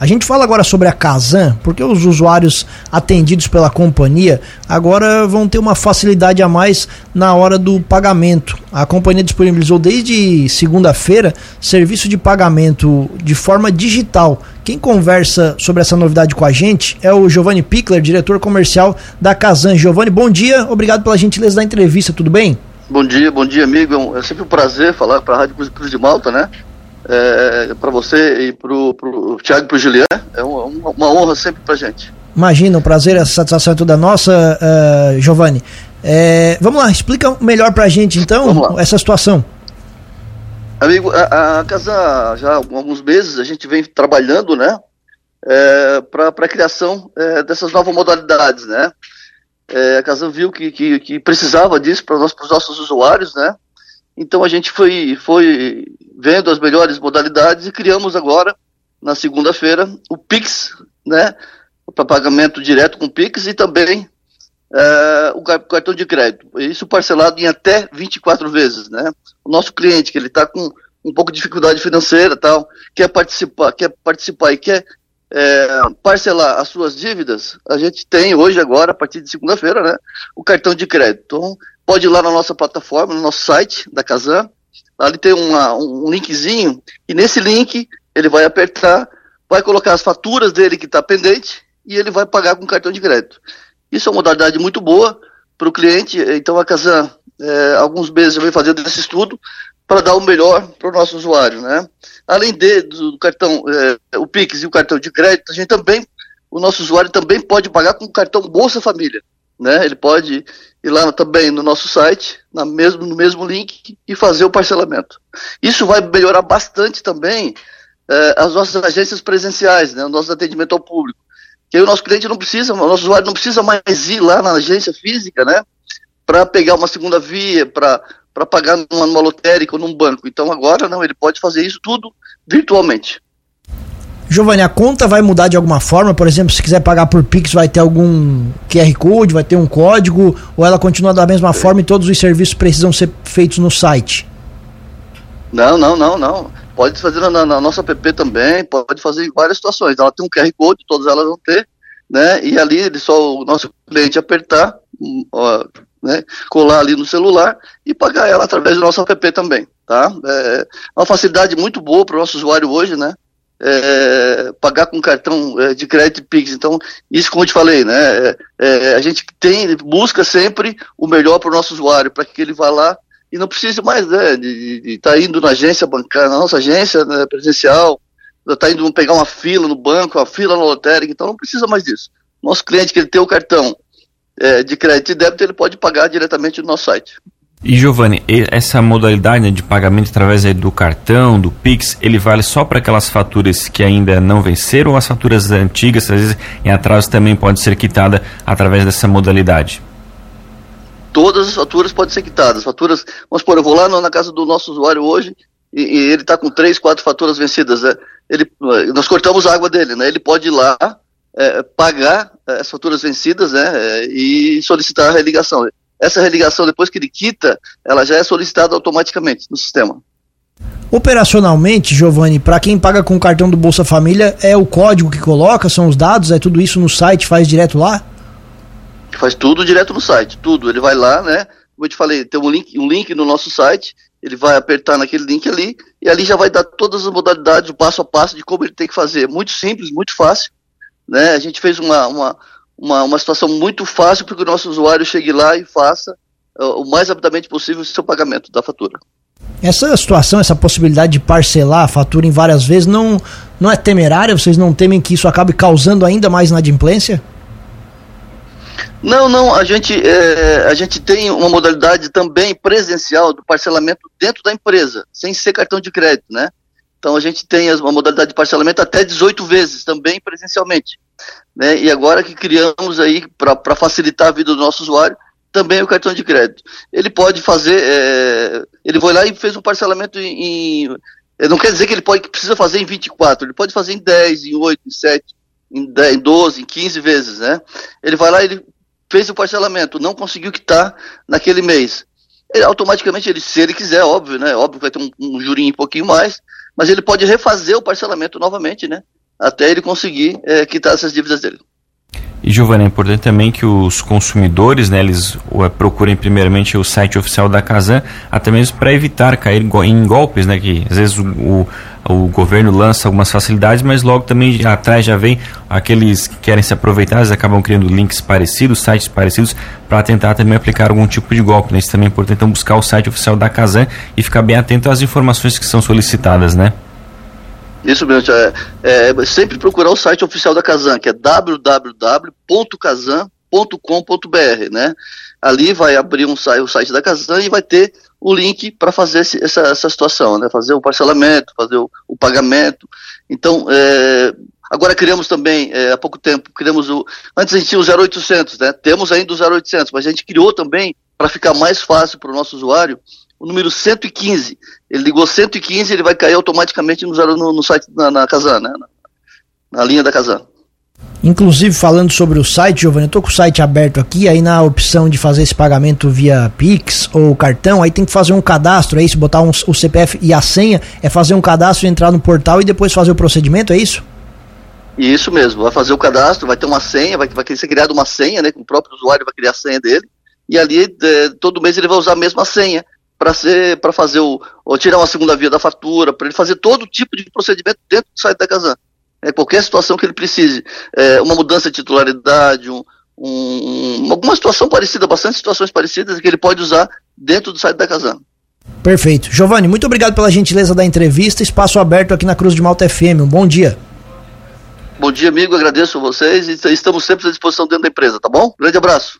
A gente fala agora sobre a Kazan, porque os usuários atendidos pela companhia agora vão ter uma facilidade a mais na hora do pagamento. A companhia disponibilizou desde segunda-feira serviço de pagamento de forma digital. Quem conversa sobre essa novidade com a gente é o Giovanni Pickler, diretor comercial da Kazan. Giovanni, bom dia, obrigado pela gentileza da entrevista, tudo bem? Bom dia, bom dia, amigo. É sempre um prazer falar para a Rádio Cruz de Malta, né? É, para você e para o Thiago e para o Julian. É uma, uma honra sempre para gente. Imagina, o prazer, a satisfação é toda nossa, uh, Giovanni. É, vamos lá, explica melhor para a gente então essa situação. Amigo, a, a, casa já há alguns meses a gente vem trabalhando, né, é, para a criação é, dessas novas modalidades, né. É, a casa viu que, que, que precisava disso para os nossos usuários, né. Então a gente foi, foi vendo as melhores modalidades e criamos agora, na segunda-feira, o Pix, né, para pagamento direto com Pix e também é, o cartão de crédito. Isso parcelado em até 24 vezes, né. O nosso cliente, que ele está com um pouco de dificuldade financeira tal, quer participar, quer participar e quer é, parcelar as suas dívidas, a gente tem hoje, agora, a partir de segunda-feira, né, o cartão de crédito. Então, pode ir lá na nossa plataforma, no nosso site da Kazan, ali tem uma, um linkzinho, e nesse link ele vai apertar, vai colocar as faturas dele que está pendente, e ele vai pagar com cartão de crédito. Isso é uma modalidade muito boa para o cliente, então a Kazan, é, alguns meses já vem fazendo esse estudo, para dar o melhor para o nosso usuário, né? Além de, do cartão, é, o Pix e o cartão de crédito, a gente também, o nosso usuário também pode pagar com o cartão Bolsa Família né? Ele pode ir lá também no nosso site, na mesmo, no mesmo link, e fazer o parcelamento. Isso vai melhorar bastante também eh, as nossas agências presenciais, né? O nosso atendimento ao público. Que aí o nosso cliente não precisa, o nosso usuário não precisa mais ir lá na agência física, né? Para pegar uma segunda via, para para pagar numa, numa lotérica ou num banco. Então agora não, ele pode fazer isso tudo virtualmente. Giovanni, a conta vai mudar de alguma forma? Por exemplo, se quiser pagar por Pix, vai ter algum QR Code, vai ter um código? Ou ela continua da mesma forma e todos os serviços precisam ser feitos no site? Não, não, não, não. Pode fazer na, na nossa app também, pode fazer em várias situações. Ela tem um QR Code, todas elas vão ter, né? E ali ele só o nosso cliente apertar, hum, ó, né? Colar ali no celular e pagar ela através do nosso app também, tá? É uma facilidade muito boa para o nosso usuário hoje, né? É, pagar com cartão é, de crédito Pix. Então, isso como eu te falei, né? É, é a gente tem, busca sempre o melhor para o nosso usuário, para que ele vá lá e não precise mais né, de estar tá indo na agência bancária, na nossa agência né, presencial, está indo pegar uma fila no banco, uma fila na lotérica, então não precisa mais disso. Nosso cliente que ele tem o cartão é, de crédito e débito, ele pode pagar diretamente no nosso site. E Giovanni, essa modalidade né, de pagamento através do cartão, do Pix, ele vale só para aquelas faturas que ainda não venceram ou as faturas antigas, às vezes em atraso, também pode ser quitada através dessa modalidade? Todas as faturas podem ser quitadas. Faturas, vamos supor, eu vou lá na casa do nosso usuário hoje e, e ele está com três, quatro faturas vencidas. Né? Ele, nós cortamos a água dele, né? ele pode ir lá é, pagar é, as faturas vencidas né? É, e solicitar a religação essa religação, depois que ele quita, ela já é solicitada automaticamente no sistema. Operacionalmente, Giovanni, para quem paga com o cartão do Bolsa Família, é o código que coloca, são os dados, é tudo isso no site, faz direto lá? Faz tudo direto no site, tudo. Ele vai lá, né? Como eu te falei, tem um link, um link no nosso site, ele vai apertar naquele link ali, e ali já vai dar todas as modalidades, o passo a passo de como ele tem que fazer. Muito simples, muito fácil. Né? A gente fez uma, uma, uma, uma situação muito fácil para que o nosso usuário chegue lá e faça uh, o mais rapidamente possível o seu pagamento da fatura. Essa situação, essa possibilidade de parcelar a fatura em várias vezes, não, não é temerária? Vocês não temem que isso acabe causando ainda mais inadimplência? Não, não, a gente, é, a gente tem uma modalidade também presencial do parcelamento dentro da empresa, sem ser cartão de crédito, né? Então a gente tem uma modalidade de parcelamento até 18 vezes, também presencialmente. Né? E agora que criamos aí, para facilitar a vida do nosso usuário, também o cartão de crédito. Ele pode fazer, é, ele foi lá e fez um parcelamento em, em, não quer dizer que ele pode, que precisa fazer em 24, ele pode fazer em 10, em 8, em 7, em, 10, em 12, em 15 vezes, né? Ele vai lá, ele fez o parcelamento, não conseguiu quitar naquele mês. Ele, automaticamente, ele, se ele quiser, óbvio, né? Óbvio que vai ter um, um jurinho um pouquinho mais, mas ele pode refazer o parcelamento novamente, né? Até ele conseguir é, quitar essas dívidas dele. E Giovanni, é importante também que os consumidores, né, eles procurem primeiramente o site oficial da Casan, até mesmo para evitar cair em golpes, né, que às vezes o, o, o, governo lança algumas facilidades, mas logo também atrás já vem aqueles que querem se aproveitar, eles acabam criando links parecidos, sites parecidos, para tentar também aplicar algum tipo de golpe. Né? Isso também é importante então buscar o site oficial da Casan e ficar bem atento às informações que são solicitadas, né? Isso mesmo, é, é, sempre procurar o site oficial da Casan, que é www.casan.com.br, né? Ali vai abrir um site, o site da Casan e vai ter o link para fazer esse, essa, essa situação, né? Fazer o parcelamento, fazer o, o pagamento. Então, é, agora criamos também, é, há pouco tempo, criamos o. Antes a gente tinha o 0800, né? Temos ainda o 0800, mas a gente criou também, para ficar mais fácil para o nosso usuário, o número 115. Ele ligou 115, ele vai cair automaticamente no, no, no site, na, na Casan, né? Na, na, linha da Casan. Inclusive, falando sobre o site, Giovanni, eu estou com o site aberto aqui, aí na opção de fazer esse pagamento via Pix ou cartão, aí tem que fazer um cadastro, é isso? Botar um, o CPF e a senha, é fazer um cadastro, entrar no portal e depois fazer o procedimento, é isso? Isso mesmo, vai fazer o cadastro, vai ter uma senha, vai, vai ser criada uma senha, né? O próprio usuário vai criar a senha dele, e ali é, todo mês ele vai usar a mesma senha para ser para fazer o ou tirar uma segunda via da fatura, para ele fazer todo tipo de procedimento dentro do site da Casan. É, qualquer situação que ele precise, é, uma mudança de titularidade, um, um, alguma situação parecida, bastante situações parecidas que ele pode usar dentro do site da Casan. Perfeito. Giovanni, muito obrigado pela gentileza da entrevista. Espaço aberto aqui na Cruz de Malta FM. Um bom dia. Bom dia, amigo. Agradeço a vocês e estamos sempre à disposição dentro da empresa, tá bom? Grande abraço.